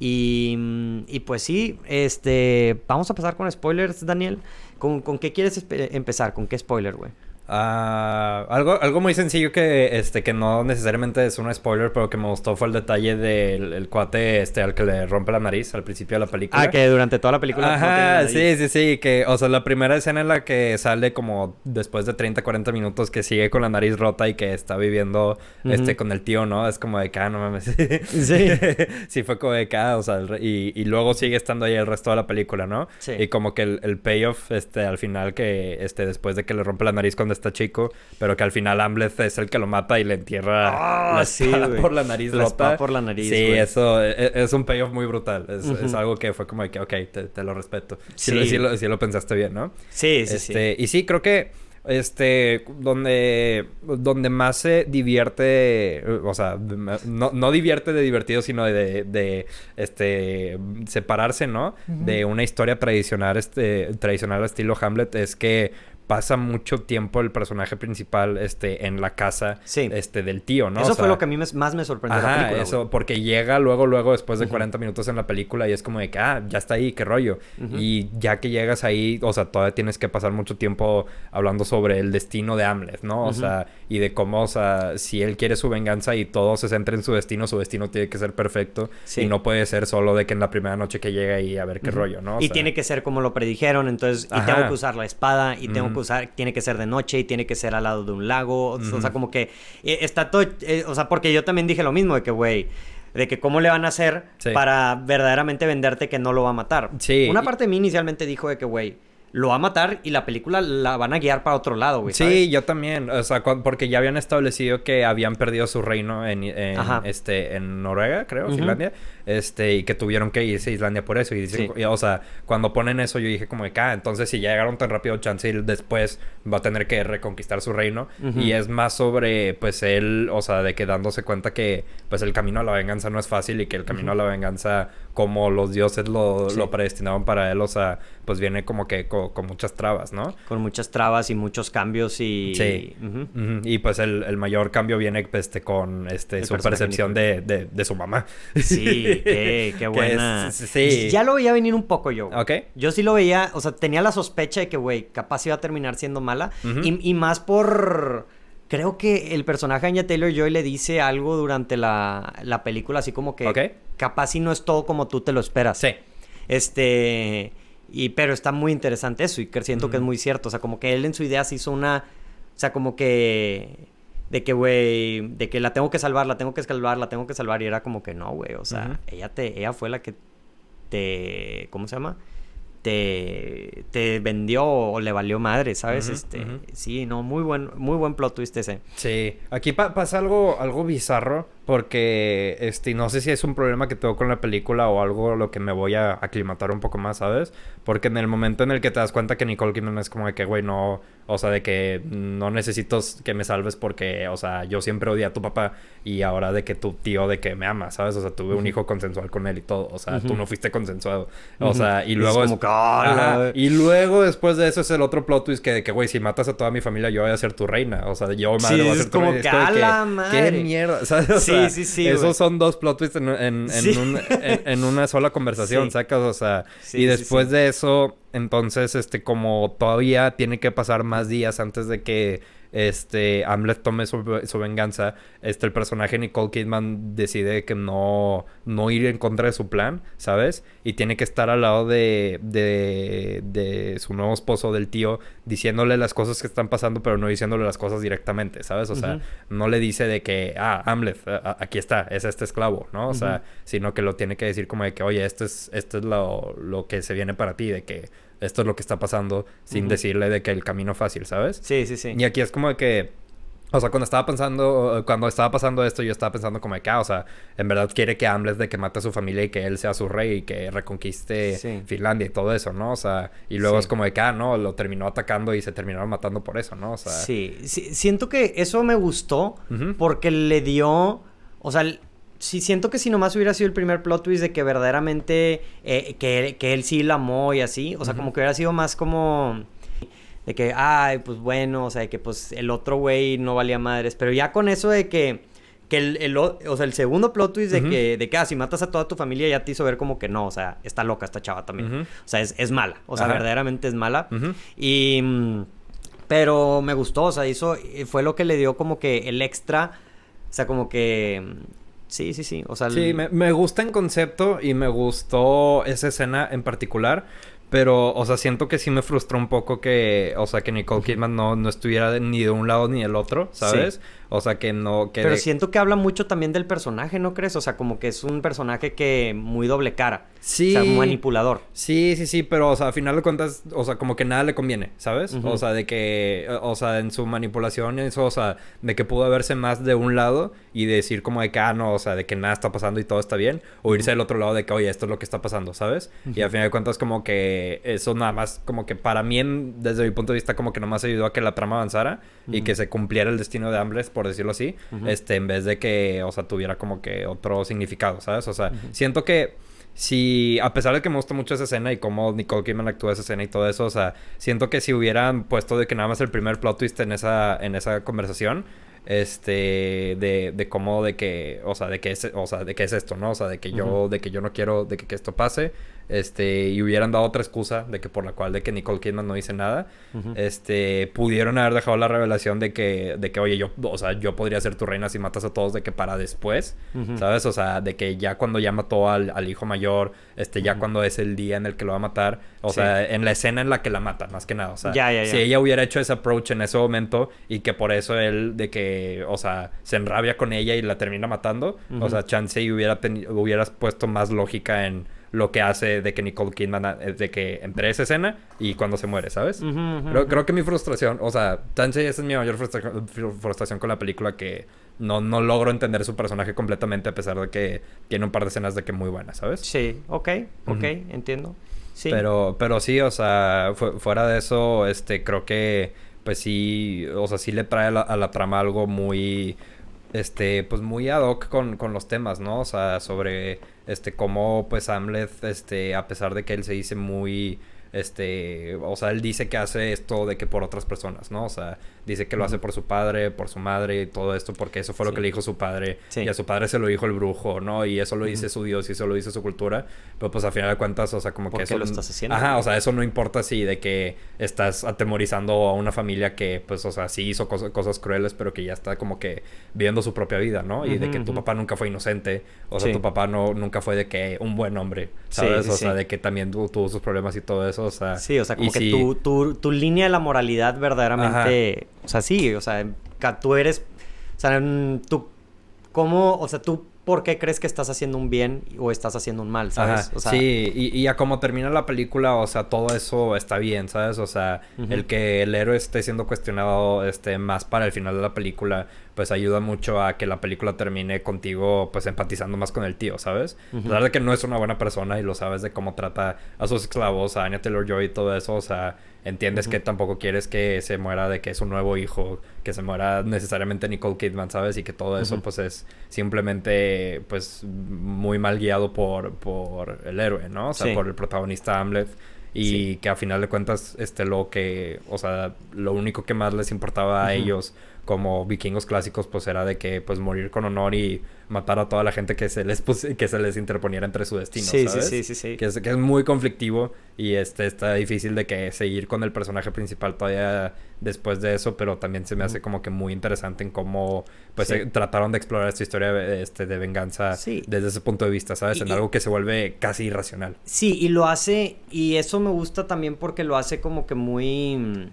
Y, mm, y pues sí, este, vamos a empezar con spoilers, Daniel. ¿Con, con qué quieres empezar? ¿Con qué spoiler, güey? Uh, algo, algo muy sencillo que, este, que no necesariamente es un spoiler, pero que me gustó fue el detalle del el cuate este, al que le rompe la nariz al principio de la película. Ah, que durante toda la película. Ajá, sí, sí, sí. Que, o sea, la primera escena en la que sale como después de 30, 40 minutos que sigue con la nariz rota y que está viviendo este, con el tío, ¿no? Es como de que, ah, no mames. sí. sí, fue como de que, ah, o sea, y, y, luego sigue estando ahí el resto de la película, ¿no? Sí. Y como que el, el payoff, este, al final, que, este, después de que le rompe la nariz cuando está chico, pero que al final Ambleth es el que lo mata y le entierra ah, la por la nariz rota. por la nariz. Sí, eso e, e, es, un payoff muy brutal. Es, algo que fue como que, ok, te, lo respeto. Sí. Sí, lo, lo, pensaste bien, ¿no? Sí, sí, este, Y sí, creo que este, donde, donde más se divierte, o sea, no, no divierte de divertido, sino de, de este, separarse, ¿no? De una historia tradicional, este, tradicional estilo Hamlet, es que pasa mucho tiempo el personaje principal este, en la casa este, del tío, ¿no? Eso fue lo que a mí más me sorprendió la película, eso, porque llega luego, luego, después de 40 minutos en la película y es como de que, ah, ya está ahí, qué rollo. Y ya que llegas ahí, o sea, todavía tienes que pasar mucho tiempo hablando sobre el destino de Hamlet, ¿no? O sea, y de cómo, o sea, si él quiere su venganza y todo se centra en su destino, su destino tiene que ser perfecto. Y no puede ser solo de que en la primera noche que llega y a ver qué rollo, ¿no? y tiene que ser como lo predijeron, entonces, y tengo que usar la espada, y tengo que tiene que ser de noche y tiene que ser al lado de un lago. O sea, como que eh, está todo, eh, o sea, porque yo también dije lo mismo de que, güey, de que cómo le van a hacer para verdaderamente venderte que no lo va a matar. Sí. Una parte de mí inicialmente dijo de que, güey, lo va a matar y la película la van a guiar para otro lado, güey. Sí, yo también. O sea, porque ya habían establecido que habían perdido su reino en, este, en Noruega, creo, Finlandia. Este, y que tuvieron que irse a Islandia por eso. Y dicen, o sea, cuando ponen eso, yo dije como de ah, entonces si ya llegaron tan rápido, Chance después va a tener que reconquistar su reino. Y es más sobre, pues, él, o sea, de que dándose cuenta que, pues, el camino a la venganza no es fácil y que el camino a la venganza, como los dioses lo, lo predestinaban para él, o sea, pues viene como que con, muchas trabas, ¿no? Con muchas trabas y muchos cambios y... Sí. Y pues el, mayor cambio viene este, con este, su percepción de, de, su mamá. Sí, qué, qué buena. sí. Ya lo veía venir un poco yo. Ok. Yo sí lo veía, o sea, tenía la sospecha de que, güey, capaz iba a terminar siendo mala. y, más por creo que el personaje Anya Taylor Joy le dice algo durante la, la película, así como que capaz si no es todo como tú te lo esperas. Sí. Este. Y, pero está muy interesante eso y que siento que es muy cierto. O sea, como que él en su idea se hizo una... O sea, como que... De que, güey, de que la tengo que salvar, la tengo que salvar, la tengo que salvar. Y era como que no, güey. O sea, ella, te, ella fue la que te... ¿Cómo se llama? te, te vendió o le valió madre, ¿sabes? este, sí, no, muy buen, muy buen plot twist ese. Sí, aquí pasa algo, algo bizarro porque, este, no sé si es un problema que tengo con la película o algo lo que me voy a aclimatar un poco más, ¿sabes? Porque en el momento en el que te das cuenta que Nicole Kidman es como de que, güey, no, o sea, de que no necesito que me salves porque, o sea, yo siempre odié a tu papá y ahora de que tu tío, de que me ama, ¿sabes? O sea, tuve un hijo consensual con él y todo, o sea, tú no fuiste consensuado, o sea, y luego... Es como y luego después de eso es el otro plot twist que, de que, güey, si matas a toda mi familia, yo voy a ser tu reina, o sea, yo, madre, voy a ser tu reina. Que. ¿Qué mierda? ¿sabes? Sí, sí, sí. Esos son dos plot twists en, en, una sola conversación, sacas, o sea, y después de eso, entonces, este, como todavía tiene que pasar más días antes de que este, Hamlet tome su, venganza, este, el personaje Nicole Kidman decide que no, no ir en contra de su plan, ¿sabes? Y tiene que estar al lado de, de, de su nuevo esposo, del tío, diciéndole las cosas que están pasando, pero no diciéndole las cosas directamente, ¿sabes? O sea, no le dice de que, ah, Hamlet, aquí está, es este esclavo, ¿no? O sea, sino que lo tiene que decir como de que, oye, esto es, esto es lo, lo que se viene para ti, de que esto es lo que está pasando, sin decirle de que el camino fácil, ¿sabes? Sí, sí, sí. Y aquí es como de que, o sea, cuando estaba pensando, cuando estaba pasando esto, yo estaba pensando como de que, ah, o sea, en verdad quiere que Hamlet de que mate a su familia y que él sea su rey y que reconquiste Finlandia y todo eso, ¿no? O sea, y luego es como de que, ah, no, lo terminó atacando y se terminaron matando por eso, ¿no? O sea... Sí, sí siento que eso me gustó porque le dio, o sea, sí siento que si nomás hubiera sido el primer plot twist de que verdaderamente eh, que, que, él sí la amó y así, o sea, como que hubiera sido más como de que, ay, pues bueno, o sea, de que pues el otro güey no valía madres, pero ya con eso de que que el, el, o sea, el segundo plot twist de que, de que ah, si matas a toda tu familia ya te hizo ver como que no, o sea, está loca esta chava también. O sea, es, es, mala. O sea, verdaderamente es mala. Y... Pero me gustó, o sea, hizo... Fue lo que le dio como que el extra... O sea, como que... Sí, sí, sí. O sea, sí, me, me gusta en concepto y me gustó esa escena en particular. Pero, o sea, siento que sí me frustró un poco que, o sea, que Nicole Kidman no, no estuviera ni de un lado ni del otro, ¿sabes? O sea, que no... Que Pero siento que habla mucho también del personaje, ¿no crees? O sea, como que es un personaje que muy doble cara. Sí. O sea, manipulador. Sí, sí, sí, pero, o sea, a final de cuentas, o sea, como que nada le conviene, ¿sabes? O sea, de que, o sea, en su manipulación eso, o sea, de que pudo verse más de un lado y decir como de que, ah, no, o sea, de que nada está pasando y todo está bien. O irse del otro lado de que, oye, esto es lo que está pasando, ¿sabes? Y a final de cuentas, como que eso nada más, como que para mí, desde mi punto de vista, como que nomás ayudó a que la trama avanzara y que se cumpliera el destino de Ambles por decirlo así, este, en vez de que, o sea, tuviera como que otro significado, ¿sabes? O sea, siento que si, a pesar de que me gusta mucho esa escena y cómo Nicole Kidman actúa esa escena y todo eso, o sea, siento que si hubieran puesto de que nada más el primer plot twist en esa, en esa conversación, este de, de cómo de que o sea de que es o sea de que es esto no o sea de que yo de que yo no quiero de que, que, esto pase este y hubieran dado otra excusa de que por la cual de que Nicole Kidman no dice nada este pudieron haber dejado la revelación de que de que oye yo o sea yo podría ser tu reina si matas a todos de que para después sabes o sea de que ya cuando ya mató al, al hijo mayor este ya cuando es el día en el que lo va a matar o sea en la escena en la que la mata más que nada o sea si ella hubiera hecho ese approach en ese momento y que por eso él de que o sea, se enrabia con ella y la termina matando. O sea, chance y hubiera hubieras puesto más lógica en lo que hace de que Nicole Kidman, eh, de que entre esa escena y cuando se muere, ¿sabes? creo, que mi frustración, o sea, chance esa es mi mayor frustración con la película que no, no logro entender su personaje completamente a pesar de que tiene un par de escenas de que muy buenas, ¿sabes? Sí, ok, ok, entiendo. Sí. Pero, pero sí, o sea, fuera de eso, este, creo que pues sí, o sea, sí le trae a la, a la trama algo muy, este, pues muy ad hoc con, con, los temas, ¿no? O sea, sobre, este, cómo, pues, Hamlet, este, a pesar de que él se dice muy, este, o sea, él dice que hace esto de que por otras personas, ¿no? O sea, dice que lo hace por su padre, por su madre y todo esto porque eso fue lo que le dijo su padre. Y a su padre se lo dijo el brujo, ¿no? Y eso lo dice su Dios y eso lo dice su cultura, pero pues a final de cuentas, o sea, como que eso lo estás haciendo? Ajá, o sea, eso no importa si de que estás atemorizando a una familia que pues, o sea, sí hizo cosas crueles, pero que ya está como que viviendo su propia vida, ¿no? Y de que tu papá nunca fue inocente, o sea, tu papá no nunca fue de que un buen hombre, ¿sabes? o sea, de que también tuvo sus problemas y todo eso, o sea, Sí, o sea, como que tu, tu, tu línea de la moralidad verdaderamente o sea, sí, o sea, tú eres, o sea, tú, ¿cómo, o sea, tú por qué crees que estás haciendo un bien o estás haciendo un mal, ¿sabes? O sea, sí, y, y, a como termina la película, o sea, todo eso está bien, ¿sabes? O sea, el que el héroe esté siendo cuestionado este, más para el final de la película, pues ayuda mucho a que la película termine contigo, pues empatizando más con el tío, ¿sabes? A pesar de que no es una buena persona y lo sabes de cómo trata a sus esclavos, a Anya Taylor-Joy y todo eso, o sea, entiendes que tampoco quieres que se muera de que es un nuevo hijo, que se muera necesariamente Nicole Kidman, ¿sabes? Y que todo eso pues es simplemente pues muy mal guiado por, por el héroe, ¿no? O sea, por el protagonista Hamlet. Y que a final de cuentas, este, lo que, o sea, lo único que más les importaba a ellos como vikingos clásicos, pues era de que, pues, morir con honor y matar a toda la gente que se les, que se les interponiera entre su destino, sí, ¿sabes? Sí, sí, sí, Que es, que es muy conflictivo y este, está difícil de que seguir con el personaje principal todavía después de eso, pero también se me hace como que muy interesante en cómo, pues, eh, trataron de explorar esta historia este, de venganza desde ese punto de vista, ¿sabes? en algo que se vuelve casi irracional. Sí, y lo hace, y eso me gusta también porque lo hace como que muy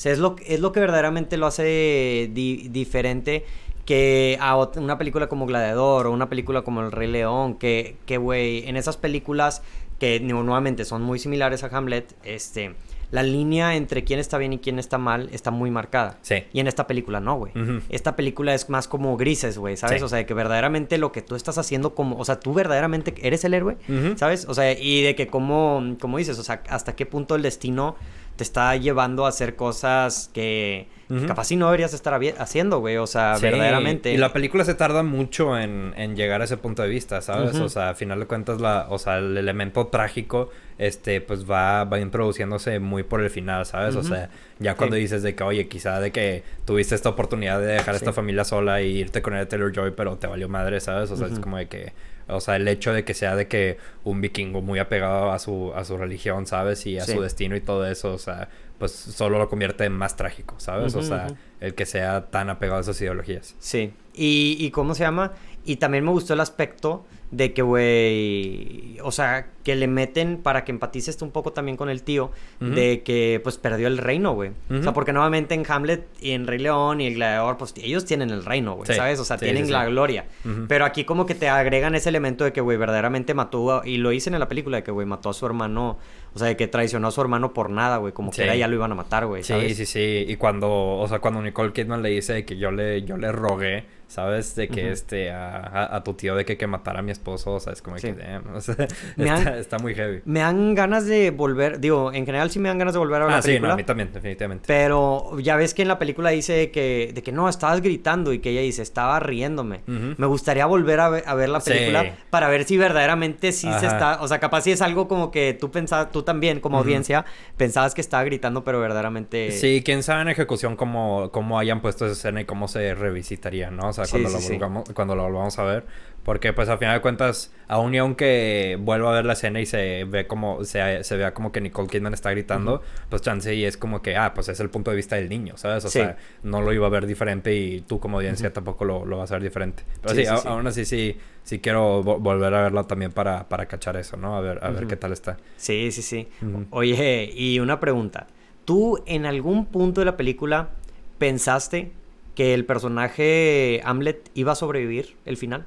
sea, es lo, es lo que verdaderamente lo hace diferente que a una película como Gladiador o una película como El Rey León, que, que, güey, en esas películas que nuevamente son muy similares a Hamlet, este, la línea entre quién está bien y quién está mal está muy marcada. Sí. Y en esta película no, güey. Esta película es más como grises, güey, ¿sabes? O sea, que verdaderamente lo que tú estás haciendo como, o sea, tú verdaderamente eres el héroe, ¿sabes? O sea, y de que como, como dices, o sea, hasta qué punto el destino te está llevando a hacer cosas que capaz si no deberías estar haciendo, güey, o sea, verdaderamente. Y la película se tarda mucho en, en llegar a ese punto de vista, ¿sabes? O sea, a final de cuentas, la, o sea, el elemento trágico, este, pues va, va introduciéndose muy por el final, ¿sabes? O sea, ya cuando dices de que, oye, quizá de que tuviste esta oportunidad de dejar a esta familia sola y irte con el Taylor Joy, pero te valió madre, ¿sabes? O sea, es como de que o sea, el hecho de que sea de que un vikingo muy apegado a su, a su religión, ¿sabes? Y a su destino y todo eso, o sea, pues solo lo convierte en más trágico, ¿sabes? o sea, el que sea tan apegado a esas ideologías. Sí. ¿Y, y cómo se llama? Y también me gustó el aspecto de que, güey, o sea, que le meten para que empatices un poco también con el tío, de que, pues, perdió el reino, güey. O sea, porque nuevamente en Hamlet y en Rey León y el Gladiador, pues, ellos tienen el reino, güey, ¿sabes? O sea, tienen la gloria. Pero aquí como que te agregan ese elemento de que, güey, verdaderamente mató, y lo dicen en la película, de que, güey, mató a su hermano, o sea, de que traicionó a su hermano por nada, güey, como que era ya lo iban a matar, güey, ¿sabes? Sí, sí, sí. Y cuando, o sea, cuando Nicole Kidman le dice que yo le, yo le rogué ¿sabes? De que este, a, a, tu tío de que, que matara a mi esposo, o sea, es como que, o sea, está, muy heavy. Me dan ganas de volver, digo, en general sí me dan ganas de volver a ver ah, la película. sí, a mí también, definitivamente. Pero ya ves que en la película dice que, de que no, estabas gritando y que ella dice, estaba riéndome. Me gustaría volver a ver, a ver la película para ver si verdaderamente sí se está, o sea, capaz si es algo como que tú pensabas, tú también como audiencia, pensabas que estaba gritando, pero verdaderamente... Sí, quién sabe en ejecución cómo, cómo hayan puesto esa escena y cómo se revisitaría, ¿no? O sea, cuando, lo volvamos, cuando lo volvamos a ver. Porque pues a final de cuentas, aún y aunque vuelva a ver la escena y se ve como, se, se vea como que Nicole Kidman está gritando, pues chance y es como que, ah, pues es el punto de vista del niño, ¿sabes? O sea, no lo iba a ver diferente y tú como audiencia tampoco lo, lo, vas a ver diferente. Pero sí, aún así sí, sí quiero volver a verla también para, para cachar eso, ¿no? A ver, a ver qué tal está. Sí, sí, sí. Oye, y una pregunta. ¿Tú en algún punto de la película pensaste que el personaje Hamlet iba a sobrevivir el final.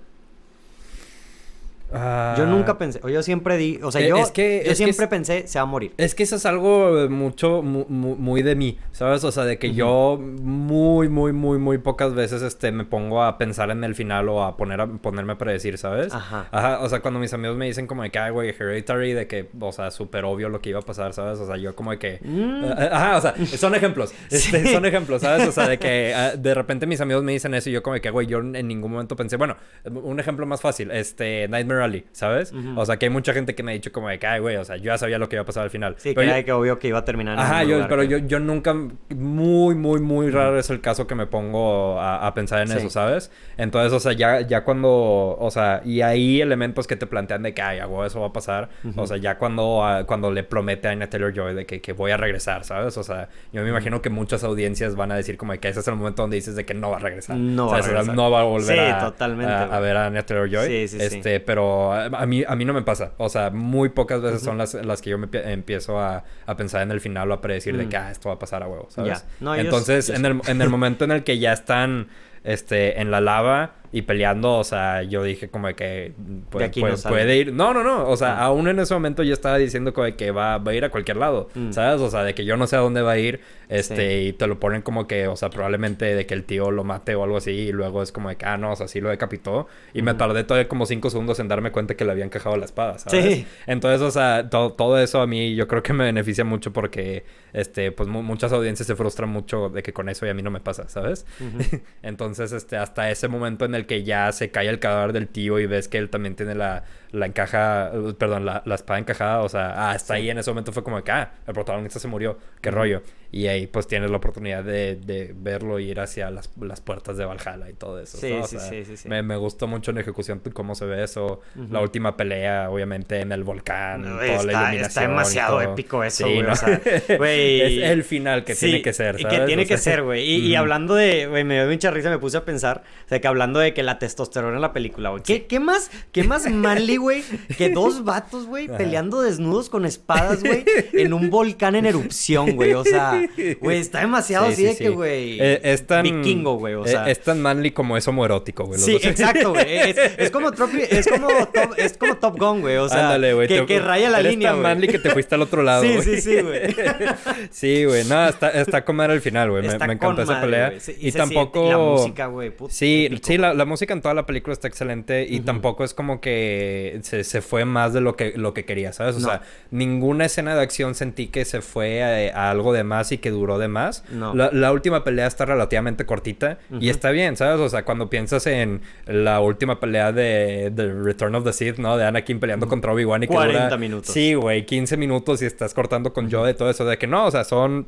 Yo nunca ah. pensé, o yo siempre di, o sea, eh, yo, es que, yo siempre pensé se va a morir. Es que eso es algo mucho, muy, de mí, ¿sabes? O sea, de que yo muy, muy, muy, muy pocas veces este, me pongo a pensar en el final o a, poner a ponerme a predecir, ¿sabes? Ajá. Ajá, o sea, cuando mis amigos me dicen como de que, ay, güey, Hereditary, de que, o sea, súper obvio lo que iba a pasar, ¿sabes? O sea, yo como de que... Mm. Eh, ajá, o sea, son ejemplos, este, son ejemplos, ¿sabes? O sea, de que ah, de repente mis amigos me dicen eso y yo como de que, güey, yo en ningún momento pensé, bueno, un ejemplo más fácil, este, Nightmare ¿sabes? O sea, que hay mucha gente que me ha dicho como de que, ay, güey, o sea, yo ya sabía lo que iba a pasar al final. Sí, pero que era que obvio que iba a terminar. Ajá, yo, pero yo, yo nunca, muy, muy, muy raro es el caso que me pongo a, pensar en eso, ¿sabes? Entonces, o sea, ya, ya cuando, o sea, y hay elementos que te plantean de que, ay, güey, eso va a pasar. O sea, ya cuando, ah, cuando le promete a Anya Taylor Joy de que, que, voy a regresar, ¿sabes? O sea, yo me imagino que muchas audiencias van a decir como de que ese es el momento donde dices de que no va a regresar. No va a regresar. No va a volver a, totalmente, a, ver a Anya Taylor Joy. Sí, sí, este, pero a mí, a mí no me pasa. O sea, muy pocas veces son las, las que yo me empiezo a, a, pensar en el final o a predecir de que, ah, esto va a pasar a huevo, ¿sabes? Entonces, En, el, en el momento en el que ya están este, en la lava y peleando, o sea, yo dije como de que puede, puede, ir. No, no, no. O sea, ah. aún en ese momento yo estaba diciendo como de que va, va a ir a cualquier lado, mm. ¿sabes? O sea, de que yo no sé a dónde va a ir, este, y te lo ponen como que, o sea, probablemente de que el tío lo mate o algo así, y luego es como de que, ah, no, o sea, sí lo decapitó. Y me tardé todavía como cinco segundos en darme cuenta que le habían cajado la espada, ¿sabes? Sí. Entonces, o sea, todo, eso a mí yo creo que me beneficia mucho porque, este, pues muchas audiencias se frustran mucho de que con eso y a mí no me pasa, ¿sabes? Entonces, este, hasta ese momento en el que ya se cae el cadáver del tío y ves que él también tiene la, la encaja, perdón, la, la, espada encajada, o sea, hasta ahí en ese momento fue como que, ah, el protagonista se murió, qué rollo. Y ahí pues tienes la oportunidad de, de verlo ir hacia las, las, puertas de Valhalla y todo eso. Sí, sí, sí, sí, me, me, gustó mucho en ejecución cómo se ve eso, la última pelea, obviamente, en el volcán, toda está, la iluminación. Está demasiado épico eso, güey. es el final que tiene que ser, ¿sabes? Y que tiene que ser, güey. Y, y, hablando de, güey, me dio mucha risa, me puse a pensar, o sea, que hablando de que la testosterona en la película, güey. ¿Qué, ¿Qué más, qué más manly, güey, que dos vatos, güey, peleando desnudos con espadas, güey, en un volcán en erupción, güey? O sea, güey, está demasiado así de que, güey. Eh, es tan. Vikingo, güey, o sea. Es, tan manly como es homoerótico, güey. Sí, exacto, güey. Es, como es como top, es como Top Gun, güey. O sea, Ándale, güey. Que, que, raya la línea, güey. Es tan manly que te fuiste al otro lado, Sí, sí, sí, güey. sí, güey. No, está, está con madre al final, güey. Me, me encantó esa pelea. y, tampoco. La música, güey. Sí, sí, la, la, música en toda la película está excelente. Y tampoco es como que se, se, fue más de lo que, lo que quería, ¿sabes? O sea, ninguna escena de acción sentí que se fue a, algo de más y que duró de más. No. La, última pelea está relativamente cortita y está bien, ¿sabes? O sea, cuando piensas en la última pelea de The Return of the Sith, ¿no? De Anakin peleando contra Obi-Wan y que 40 minutos. Sí, güey, 15 minutos y estás cortando con Yoda y todo eso. De que no, o sea, son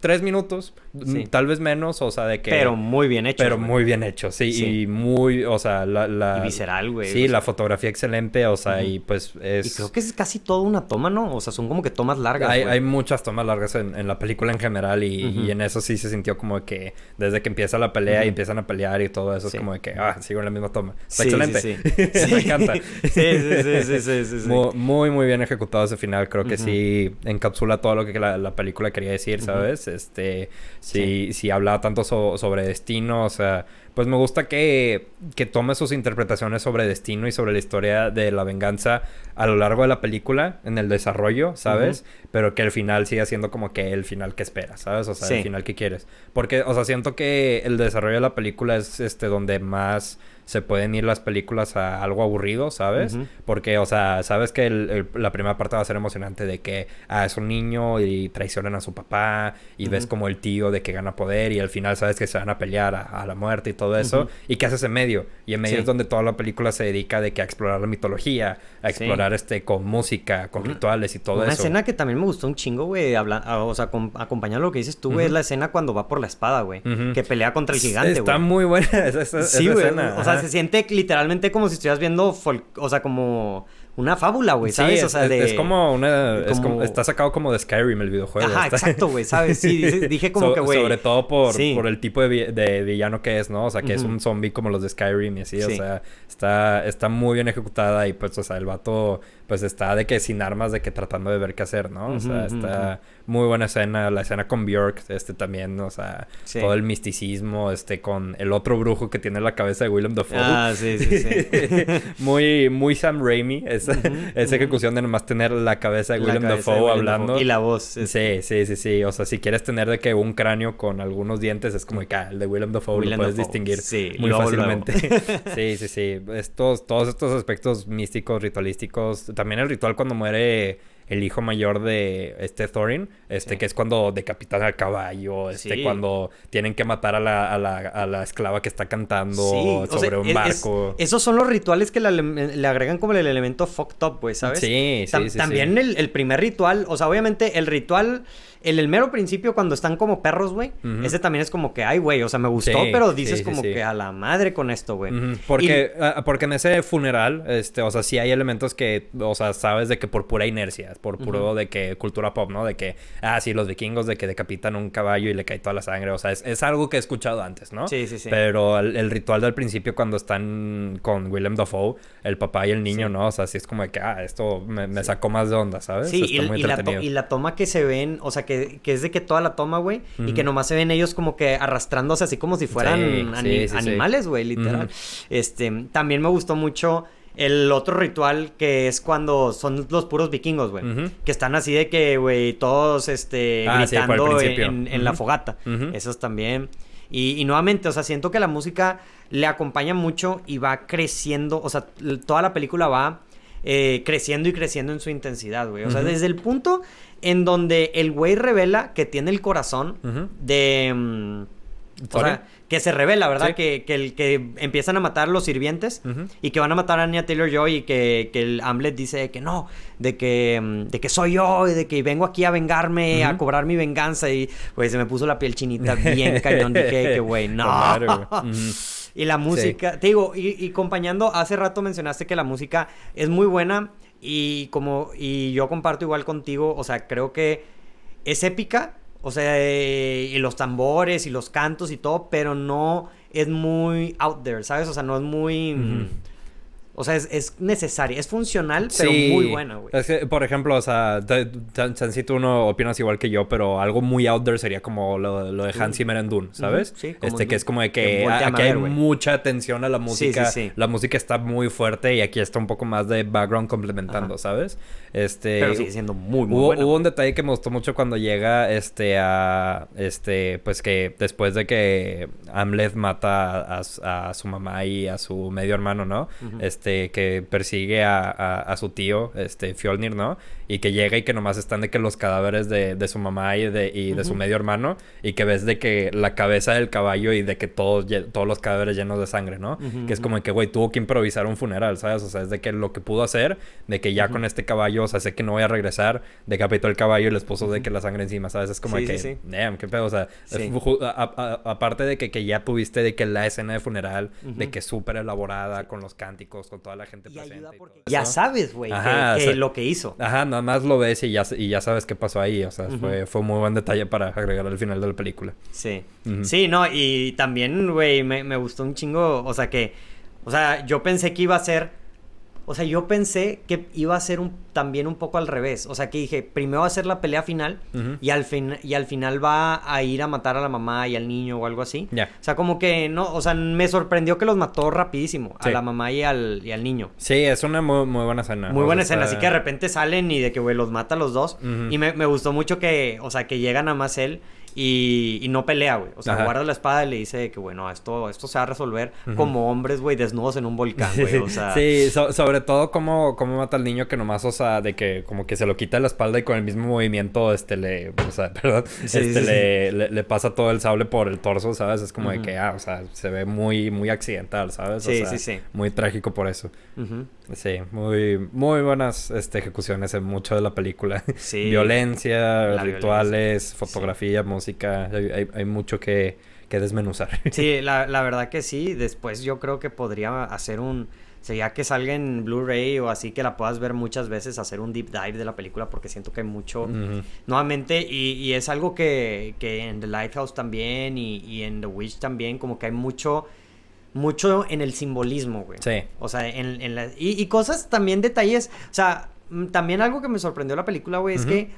3 minutos, mm, tal vez menos, o sea, de que... Pero muy bien hecho. Pero muy bien hecho, sí. Y muy, o sea, la... Y visceral, güey. Sí, la fotografía excelente, o sea, y pues es... Y creo que es casi toda una toma, ¿no? O sea, son como que tomas largas, Hay, hay muchas tomas largas en, la película en general y, en eso sí se sintió como que desde que empieza la pelea y empiezan a pelear y todo eso es como que, ah, sigo en la misma toma. Está excelente. Sí, Me encanta. sí, sí, sí, sí, sí, Muy, muy, bien ejecutado ese final. Creo que sí encapsula todo lo que la, película quería decir, ¿sabes? Este, sí, sí, hablaba tanto sobre destino, o sea pues me gusta que, que tome sus interpretaciones sobre destino y sobre la historia de la venganza a lo largo de la película, en el desarrollo, ¿sabes? Pero que el final siga siendo como que el final que esperas, ¿sabes? O sea, el final que quieres. Porque, o sea, siento que el desarrollo de la película es este donde más se pueden ir las películas a algo aburrido, ¿sabes? Porque, o sea, sabes que la primera parte va a ser emocionante de que ah, es un niño y traicionan a su papá y ves como el tío de que gana poder y al final sabes que se van a pelear a, la muerte y todo eso. ¿Y qué haces en medio? Y en medio es donde toda la película se dedica de que a explorar la mitología, a explorar este con música, con rituales y todo eso. Una escena que también me gustó un chingo, güey, o sea, acompañar lo que dices tú, güey, es la escena cuando va por la espada, güey, que pelea contra el gigante, güey. Está muy buena esa, sí, escena. O sea, se siente literalmente como si estuvieras viendo, o sea, como una fábula, güey, ¿sabes? o sea, es, como una... Es como, está sacado como de Skyrim el videojuego. Ajá, exacto, güey, ¿sabes? Sí, dije como que, güey... Sobre todo por, por el tipo de, villano que es, ¿no? O sea, que es un zombie como los de Skyrim y así, o sea... Está, está muy bien ejecutada y pues, o sea, el vato pues está de que sin armas, de que tratando de ver qué hacer, ¿no? O sea, está muy buena escena, la escena con Bjork, este también, o sea, todo el misticismo, este, con el otro brujo que tiene la cabeza de Willem Dafoe. Ah, sí, sí, sí. muy, muy Sam Raimi, esa, esa ejecución de nomás tener la cabeza de Willem Dafoe hablando. Y la voz. Sí, sí, sí, sí, o sea, si quieres tener de que un cráneo con algunos dientes, es como que, ah, el de Willem Dafoe lo puedes distinguir muy fácilmente. sí, sí, sí, estos, todos estos aspectos místicos, ritualísticos, también el ritual cuando muere el hijo mayor de este Thorin, este que es cuando decapitan al caballo, este cuando tienen que matar a la, a la, a la esclava que está cantando sobre un barco. esos son los rituales que le, agregan como el elemento fucked up, pues, ¿sabes? Sí, sí, sí. También El, el, primer ritual, o sea, obviamente el ritual el, el mero principio, cuando están como perros, güey, ese también es como que, ay, güey, o sea, me gustó, pero dices como que a la madre con esto, güey. Porque, ah, porque en ese funeral, este, o sea, sí hay elementos que, o sea, sabes de que por pura inercia, por puro de que cultura pop, ¿no? De que, ah, sí, los vikingos de que decapitan un caballo y le cae toda la sangre, o sea, es, algo que he escuchado antes, ¿no? Sí, sí, sí. Pero el, ritual del principio, cuando están con Willem Dafoe, el papá y el niño, ¿no? O sea, sí es como de que, ah, esto me, sacó más de onda, ¿sabes? Sí, y, la y la toma que se ven, o sea, que, es de que toda la toma, güey, y que nomás se ven ellos como que arrastrándose así como si fueran animales, güey, literal. Este, también me gustó mucho el otro ritual que es cuando son los puros vikingos, güey. Que están así de que, güey, todos este, ah, gritando en, la fogata. Esos también. Y, nuevamente, o sea, siento que la música le acompaña mucho y va creciendo. O sea, toda la película va eh, creciendo y creciendo en su intensidad, güey. O sea, desde el punto en donde el güey revela que tiene el corazón de... Mm, o sea, que se revela, ¿verdad? Que, que, el, que empiezan a matar los sirvientes y que van a matar a Anya Taylor Joy y que, que el Hamlet dice que no, de que, mm, de que soy yo y de que vengo aquí a vengarme, a cobrar mi venganza y pues se me puso la piel chinita bien cañón. Dije que güey, no. y la música, te digo, y, y acompañando, hace rato mencionaste que la música es muy buena y como, y yo comparto igual contigo, o sea, creo que es épica, o sea, eh, y los tambores y los cantos y todo, pero no es muy out there, ¿sabes? O sea, no es muy... O sea, es, es necesaria, es funcional, pero muy buena, güey. Es que, por ejemplo, o sea, si tú no opinas igual que yo, pero algo muy out there sería como lo, lo de Hans Zimmer en Dune, ¿sabes? Sí, este, que es como de que aquí hay mucha atención a la música. Sí, sí, la música está muy fuerte y aquí está un poco más de background complementando, ¿sabes? Este, pero sigue siendo muy, muy hubo, hubo un detalle que me gustó mucho cuando llega este a este pues que después de que Amleth mata a, su mamá y a su medio hermano, ¿no? Este que persigue a, a, su tío, este Fjolnir, ¿no? Y que llega y que nomás están de que los cadáveres de, de su mamá y de, y de su medio hermano y que ves de que la cabeza del caballo y de que todos, todos los cadáveres llenos de sangre, ¿no? que es como que, güey, tuvo que improvisar un funeral, ¿sabes? O sea, es de que lo que pudo hacer, de que ya con este caballo, o sea, sé que no voy a regresar, decapitó el caballo y les puso de que la sangre encima, ¿sabes? Es como que, damn, qué pedo, o sea, aparte de que, que, ya tuviste de que la escena de funeral, de que súper elaborada, con los cánticos, con toda la gente presente. ya sabes, güey, que, lo que hizo. Ajá, nada más lo ves y ya, y ya sabes qué pasó ahí, o sea, fue, fue muy buen detalle para agregar al final de la película. Sí. Sí, no, y también, güey, me, me gustó un chingo, o sea, que, o sea, yo pensé que iba a ser o sea, yo pensé que iba a ser un, también un poco al revés. O sea, que dije, primero va a ser la pelea final y, al fin, y al final va a ir a matar a la mamá y al niño o algo así. O sea, como que no, o sea, me sorprendió que los mató rapidísimo, a la mamá y al, y al niño. Sí, es una muy, buena escena. Muy buena escena, así que de repente salen y de que, güey, los mata a los dos. Y me, me, gustó mucho que, o sea, que llegan a más él y, no pelea, güey. O sea, guarda la espada y le dice que, bueno, esto, esto se va a resolver como hombres, güey, desnudos en un volcán, güey. O sea... sí, sobre todo cómo, cómo mata al niño que nomás, o sea, de que como que se lo quita la espalda y con el mismo movimiento, este, le... O sea, perdón. este, le, le, pasa todo el sable por el torso, ¿sabes? Es como de que, ah, o sea, se ve muy, muy accidental, ¿sabes? Sí, sí, sí. Muy trágico por eso. Sí, muy, muy buenas este, ejecuciones en mucho de la película. Sí. Violencia, rituales, fotografía, música. Hay, hay, mucho que, que, desmenuzar. Sí, la, la, verdad que sí. Después yo creo que podría hacer un... Sería que salga en Blu-ray o así que la puedas ver muchas veces, hacer un deep dive de la película porque siento que hay mucho... Nuevamente, y, y, es algo que, que en The Lighthouse también y, y en The Witch también, como que hay mucho mucho en el simbolismo, güey. Sí. O sea, en, en la... Y, y, cosas también, detalles. O sea, mm, también algo que me sorprendió la película, güey, es que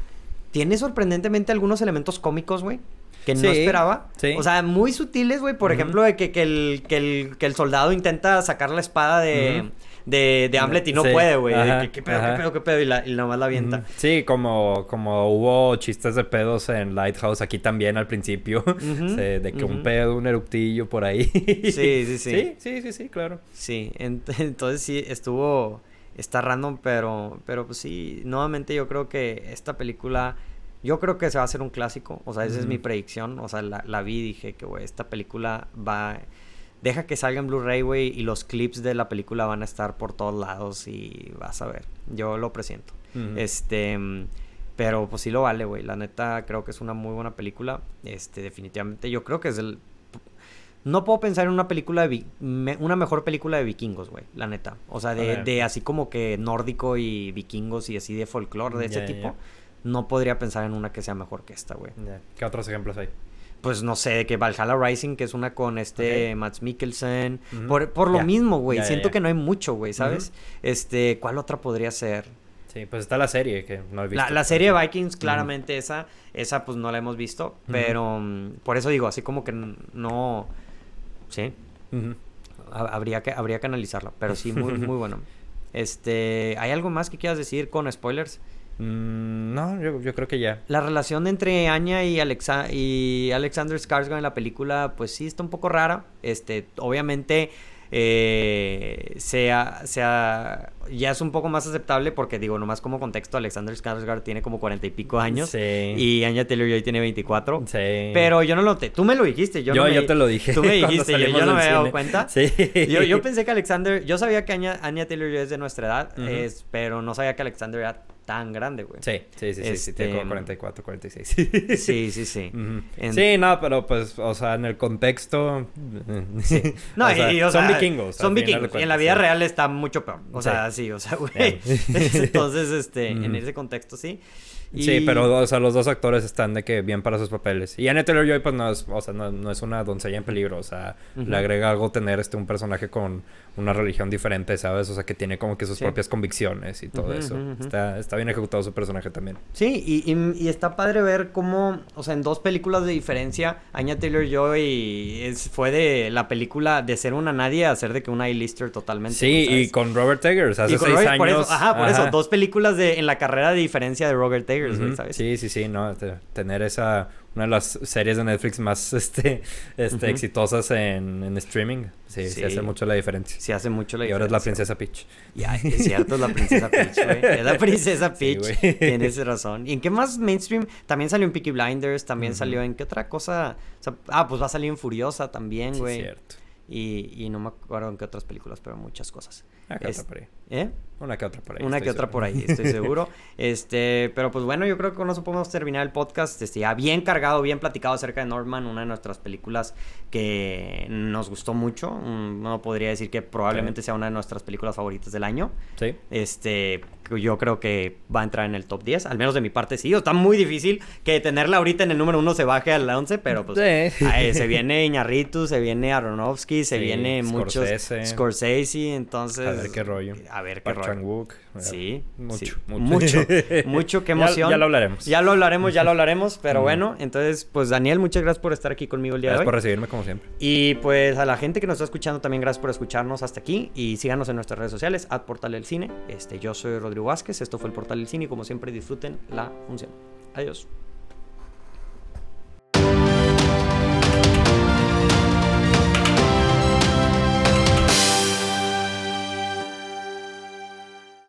tiene sorprendentemente algunos elementos cómicos, güey. Que no esperaba. Sí. O sea, muy sutiles, güey. Por ejemplo, de que, que, el, que, el, que el soldado intenta sacar la espada de de, de Hamlet y no puede, güey. ¿Qué, pedo, qué pedo, qué pedo? Y, la, y nomás la avienta. Sí, como, como hubo chistes de pedos en Lighthouse aquí también al principio. de que un pedo, un eructillo por ahí. sí, sí, sí. Sí, sí, sí, claro. Sí, entonces sí, estuvo... Está random, pero, pero pues sí, nuevamente yo creo que esta película... Yo creo que se va a hacer un clásico, o sea, esa es mi predicción, o sea, la, la vi y dije que, güey, esta película va deja que salga en Blu-ray, güey, y los clips de la película van a estar por todos lados y vas a ver. Yo lo presiento. Este, pero pues sí lo vale, güey. La neta creo que es una muy buena película. Este, definitivamente yo creo que es el no puedo pensar en una película de una mejor película de vikingos, güey, la neta. O sea, de, así como que nórdico y vikingos y así de folclore de ese tipo. No podría pensar en una que sea mejor que esta, güey. ¿Qué otros ejemplos hay? pues no sé, que Valhalla Rising, que es una con este Max Mikkelsen. Por, lo mismo, güey. Siento que no hay mucho, güey, ¿sabes? Este, ¿cuál otra podría ser? Sí, pues está la serie que no he visto. La, serie Vikings, claramente esa, esa pues no la hemos visto, pero mm, por eso digo, así como que no, sí, habría que habría que analizarla, pero sí muy muy bueno. Este, ¿hay algo más que quieras decir con spoilers? Mm, no, yo, creo que ya. La relación entre Anya y, Alexa y Alexander Skarsgård en la película, pues sí está un poco rara. Este, obviamente, eh, sea, sea, ya es un poco más aceptable porque digo, nomás como contexto, Alexander Skarsgård tiene como cuarenta y pico años y Anya Taylor-Joy tiene 24. Sí. Pero yo no lo te, tú me lo dijiste, yo, yo, yo te lo dije. Tú me dijiste, yo, no me había dado cuenta. Sí. Yo, yo pensé que Alexander, yo sabía que Anya, Taylor-Joy es de nuestra edad, es, pero no sabía que Alexander era tan grande, güey. Sí, sí, sí, sí, sí, tengo 44, 46. sí, sí, sí. Sí, no, pero pues, o sea, en el contexto... No, son vikingos. Son vikingos. Y en la vida real está mucho peor. O sea, sí, o sea, güey. Entonces, este, en ese contexto, sí. Sí, pero o sea, los dos actores están de que bien para sus papeles. Y Anya Taylor-Joy pues no es, o sea, no, es una doncella en peligro, o sea, le agrega algo tener este un personaje con una religión diferente, ¿sabes? O sea, que tiene como que sus propias convicciones y todo eso. está, está bien ejecutado su personaje también. Sí, y, y, está padre ver cómo, o sea, en dos películas de diferencia, Anya Taylor-Joy fue de la película de ser una nadie a ser de que una A-lister totalmente. Sí, y con Robert Eggers hace seis años. Por eso, ajá, por eso, dos películas de, en la carrera de diferencia de Robert Eggers, ¿sabes? Sí, sí, sí, no, tener esa una de las series de Netflix más este, este, exitosas en, en streaming. Sí, sí, hace mucho la diferencia. Sí, hace mucho la diferencia. Y ahora es la princesa Peach. Ya, es cierto, es la princesa Peach, güey. Es la princesa Peach. Tienes razón. ¿Y en qué más mainstream? También salió en Peaky Blinders, también salió en qué otra cosa. ah, pues va a salir en Furiosa también, güey. Sí, cierto. Y, y no me acuerdo en qué otras películas, pero muchas cosas. Acá está por ahí. ¿Eh? Una que otra por ahí. Una que otra por ahí, estoy seguro. este, pero pues bueno, yo creo que con eso podemos terminar el podcast. Este, ya bien cargado, bien platicado acerca de Norman, una de nuestras películas que nos gustó mucho. Mm, no podría decir que probablemente sea una de nuestras películas favoritas del año. Sí. Este, yo creo que va a entrar en el top 10, al menos de mi parte sí. Está muy difícil que tenerla ahorita en el número 1 se baje al 11, pero pues se viene Iñarritu, se viene Aronofsky, se viene muchos Scorsese, entonces ver qué rollo. A ver qué rollo. Sí, mucho, mucho, mucho, qué emoción. Ya, lo hablaremos. Ya lo hablaremos, ya lo hablaremos, pero bueno, entonces, pues Daniel, muchas gracias por estar aquí conmigo el día de hoy. Gracias por recibirme como siempre. Y pues a la gente que nos está escuchando también gracias por escucharnos hasta aquí y síganos en nuestras redes sociales, at Portal del Cine. Este, yo soy Rodrigo Vázquez, esto fue el Portal del Cine y como siempre disfruten la función. Adiós.